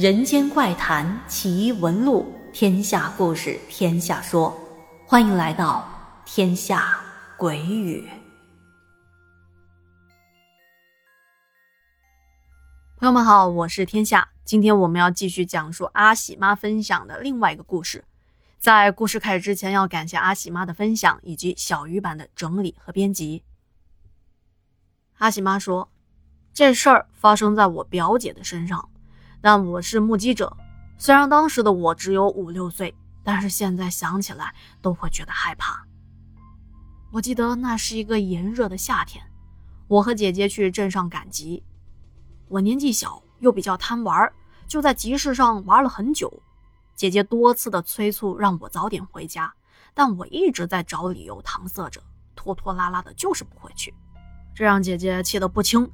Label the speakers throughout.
Speaker 1: 人间怪谈奇闻录，天下故事天下说，欢迎来到天下鬼语。
Speaker 2: 朋友们好，我是天下。今天我们要继续讲述阿喜妈分享的另外一个故事。在故事开始之前，要感谢阿喜妈的分享以及小鱼版的整理和编辑。阿喜妈说：“这事儿发生在我表姐的身上，但我是目击者。虽然当时的我只有五六岁，但是现在想起来都会觉得害怕。我记得那是一个炎热的夏天，我和姐姐去镇上赶集。我年纪小，又比较贪玩，就在集市上玩了很久。姐姐多次的催促让我早点回家，但我一直在找理由搪塞着，拖拖拉拉的，就是不回去。”这让姐姐气得不轻。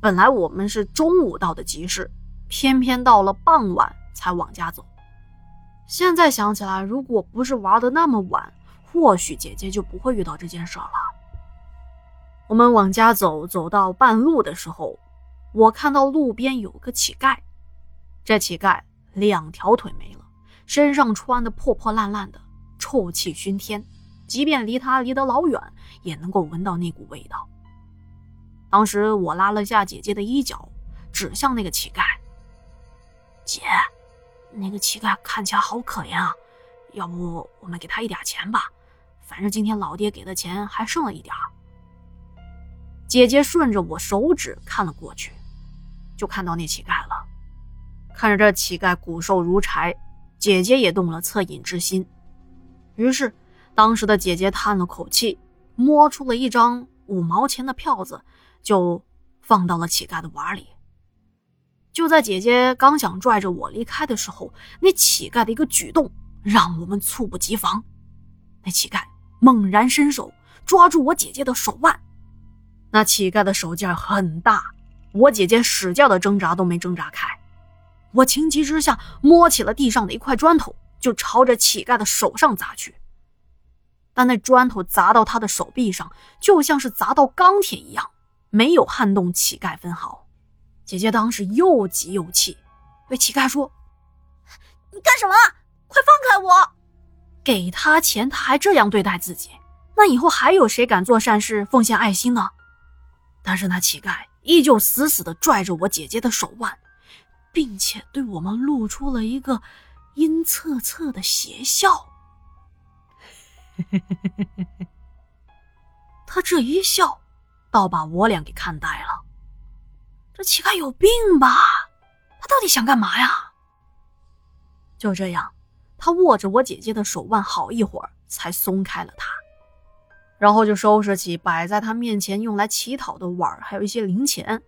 Speaker 2: 本来我们是中午到的集市，偏偏到了傍晚才往家走。现在想起来，如果不是玩的那么晚，或许姐姐就不会遇到这件事了。我们往家走，走到半路的时候，我看到路边有个乞丐。这乞丐两条腿没了，身上穿的破破烂烂的，臭气熏天，即便离他离得老远，也能够闻到那股味道。当时我拉了下姐姐的衣角，指向那个乞丐。姐，那个乞丐看起来好可怜啊，要不我们给他一点钱吧？反正今天老爹给的钱还剩了一点姐姐顺着我手指看了过去，就看到那乞丐了。看着这乞丐骨瘦如柴，姐姐也动了恻隐之心。于是，当时的姐姐叹了口气，摸出了一张五毛钱的票子。就放到了乞丐的碗里。就在姐姐刚想拽着我离开的时候，那乞丐的一个举动让我们猝不及防。那乞丐猛然伸手抓住我姐姐的手腕，那乞丐的手劲很大，我姐姐使劲的挣扎都没挣扎开。我情急之下摸起了地上的一块砖头，就朝着乞丐的手上砸去。但那砖头砸到他的手臂上，就像是砸到钢铁一样。没有撼动乞丐分毫，姐姐当时又急又气，对乞丐说：“你干什么？快放开我！给他钱，他还这样对待自己，那以后还有谁敢做善事、奉献爱心呢？”但是那乞丐依旧死死地拽着我姐姐的手腕，并且对我们露出了一个阴恻恻的邪笑。他这一笑。倒把我俩给看呆了，这乞丐有病吧？他到底想干嘛呀？就这样，他握着我姐姐的手腕好一会儿，才松开了她，然后就收拾起摆在他面前用来乞讨的碗，还有一些零钱，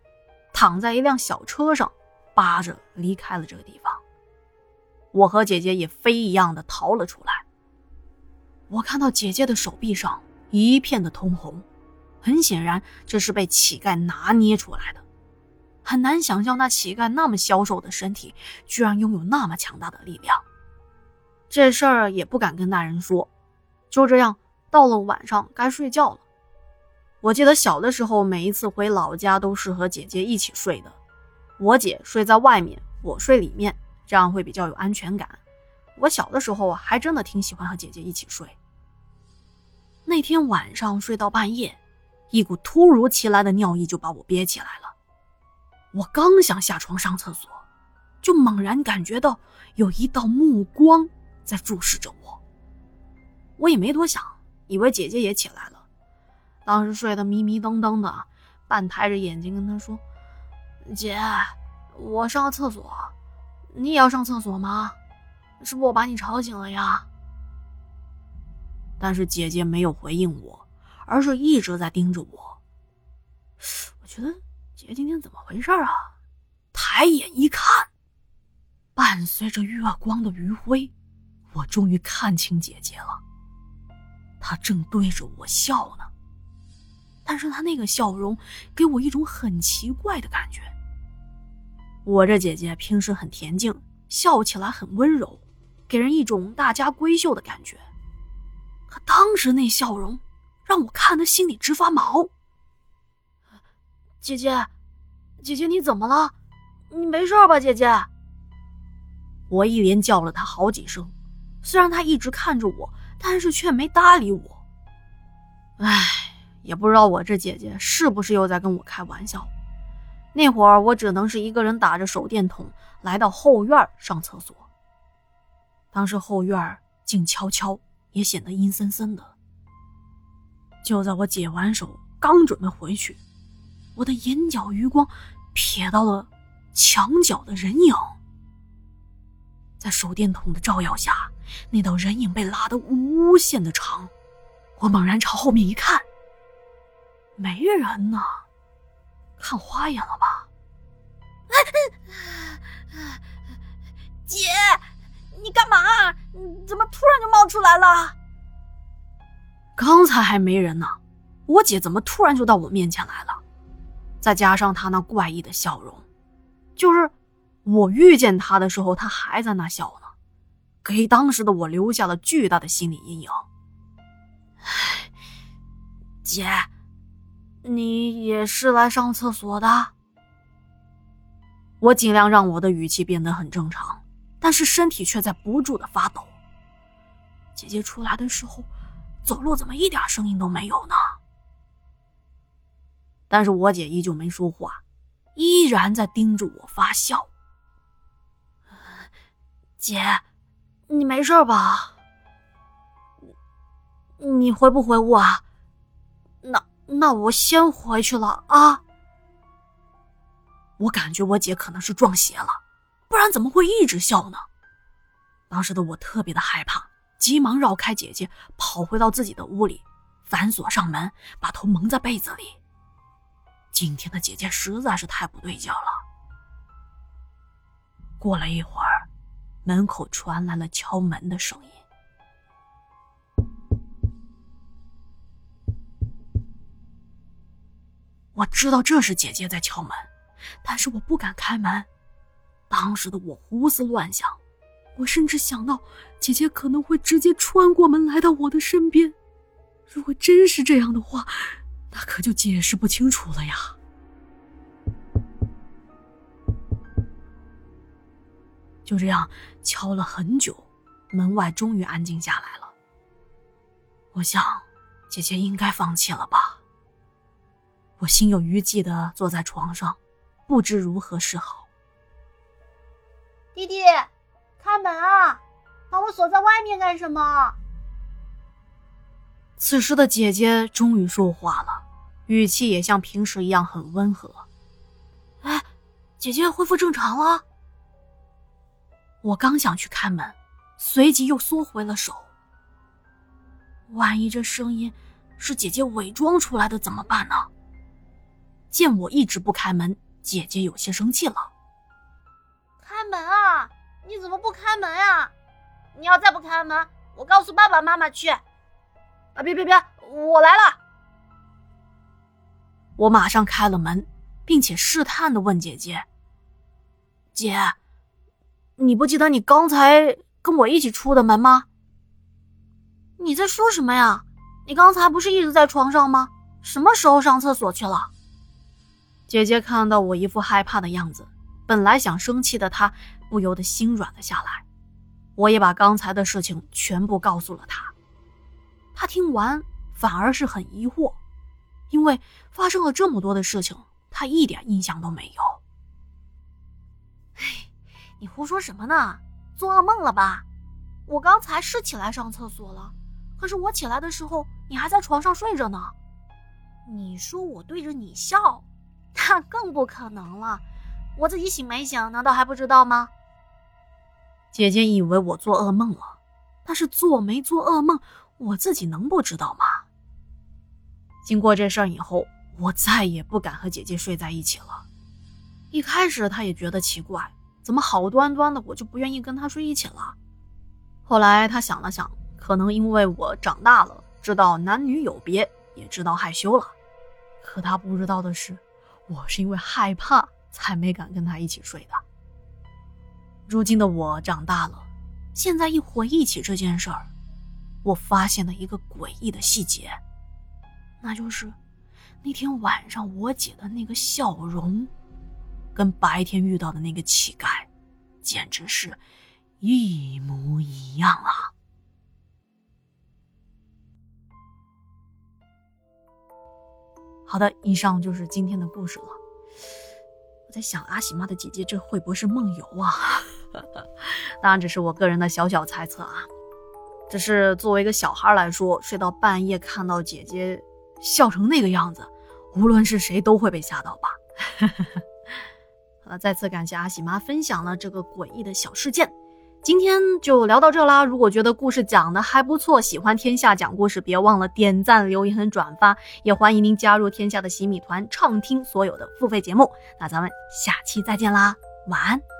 Speaker 2: 躺在一辆小车上，扒着离开了这个地方。我和姐姐也飞一样的逃了出来。我看到姐姐的手臂上一片的通红。很显然，这是被乞丐拿捏出来的。很难想象，那乞丐那么消瘦的身体，居然拥有那么强大的力量。这事儿也不敢跟大人说。就这样，到了晚上该睡觉了。我记得小的时候，每一次回老家都是和姐姐一起睡的。我姐睡在外面，我睡里面，这样会比较有安全感。我小的时候，还真的挺喜欢和姐姐一起睡。那天晚上睡到半夜。一股突如其来的尿意就把我憋起来了。我刚想下床上厕所，就猛然感觉到有一道目光在注视着我。我也没多想，以为姐姐也起来了。当时睡得迷迷瞪瞪的，半抬着眼睛跟她说：“姐，我上个厕所，你也要上厕所吗？是不我把你吵醒了呀？”但是姐姐没有回应我。而是一直在盯着我。我觉得姐今天怎么回事啊？抬眼一看，伴随着月光的余晖，我终于看清姐姐了。她正对着我笑呢，但是她那个笑容给我一种很奇怪的感觉。我这姐姐平时很恬静，笑起来很温柔，给人一种大家闺秀的感觉。可当时那笑容……让我看得心里直发毛。姐姐，姐姐，你怎么了？你没事吧，姐姐？我一连叫了他好几声，虽然他一直看着我，但是却没搭理我。唉，也不知道我这姐姐是不是又在跟我开玩笑。那会儿我只能是一个人打着手电筒来到后院上厕所。当时后院静悄悄，也显得阴森森的。就在我解完手，刚准备回去，我的眼角余光瞥到了墙角的人影。在手电筒的照耀下，那道人影被拉得无限的长。我猛然朝后面一看，没人呢。看花眼了吧？
Speaker 3: 姐，你干嘛？怎么突然就冒出来了？
Speaker 2: 刚才还没人呢，我姐怎么突然就到我面前来了？再加上他那怪异的笑容，就是我遇见他的时候，他还在那笑呢，给当时的我留下了巨大的心理阴影。姐。你也是来上厕所的？我尽量让我的语气变得很正常，但是身体却在不住的发抖。姐姐出来的时候，走路怎么一点声音都没有呢？但是我姐依旧没说话，依然在盯着我发笑。姐，你没事吧？你回不回屋啊？那。那我先回去了啊！我感觉我姐可能是撞邪了，不然怎么会一直笑呢？当时的我特别的害怕，急忙绕开姐姐，跑回到自己的屋里，反锁上门，把头蒙在被子里。今天的姐姐实在是太不对劲了。过了一会儿，门口传来了敲门的声音。我知道这是姐姐在敲门，但是我不敢开门。当时的我胡思乱想，我甚至想到姐姐可能会直接穿过门来到我的身边。如果真是这样的话，那可就解释不清楚了呀。就这样敲了很久，门外终于安静下来了。我想，姐姐应该放弃了吧。我心有余悸的坐在床上，不知如何是好。
Speaker 3: 弟弟，开门啊！把我锁在外面干什么？
Speaker 2: 此时的姐姐终于说话了，语气也像平时一样很温和。哎，姐姐恢复正常了。我刚想去开门，随即又缩回了手。万一这声音是姐姐伪装出来的怎么办呢？见我一直不开门，姐姐有些生气了。
Speaker 3: 开门啊！你怎么不开门啊？你要再不开门，我告诉爸爸妈妈去。啊！别别别，我来了。
Speaker 2: 我马上开了门，并且试探的问姐姐：“姐，你不记得你刚才跟我一起出的门吗？”
Speaker 3: 你在说什么呀？你刚才不是一直在床上吗？什么时候上厕所去了？
Speaker 2: 姐姐看到我一副害怕的样子，本来想生气的她不由得心软了下来。我也把刚才的事情全部告诉了她。她听完反而是很疑惑，因为发生了这么多的事情，他一点印象都没有。
Speaker 3: 哎，你胡说什么呢？做噩梦了吧？我刚才是起来上厕所了，可是我起来的时候你还在床上睡着呢。你说我对着你笑？那更不可能了，我自己醒没醒，难道还不知道吗？
Speaker 2: 姐姐以为我做噩梦了，但是做没做噩梦，我自己能不知道吗？经过这事儿以后，我再也不敢和姐姐睡在一起了。一开始她也觉得奇怪，怎么好端端的我就不愿意跟她睡一起了？后来她想了想，可能因为我长大了，知道男女有别，也知道害羞了。可她不知道的是。我是因为害怕才没敢跟他一起睡的。如今的我长大了，现在一回忆起这件事儿，我发现了一个诡异的细节，那就是那天晚上我姐的那个笑容，跟白天遇到的那个乞丐，简直是一模一样啊！好的，以上就是今天的故事了。我在想，阿喜妈的姐姐这会不会是梦游啊？当然，只是我个人的小小猜测啊。只是作为一个小孩来说，睡到半夜看到姐姐笑成那个样子，无论是谁都会被吓到吧。好 了，再次感谢阿喜妈分享了这个诡异的小事件。今天就聊到这啦！如果觉得故事讲的还不错，喜欢天下讲故事，别忘了点赞、留言和转发，也欢迎您加入天下的洗米团，畅听所有的付费节目。那咱们下期再见啦，晚安。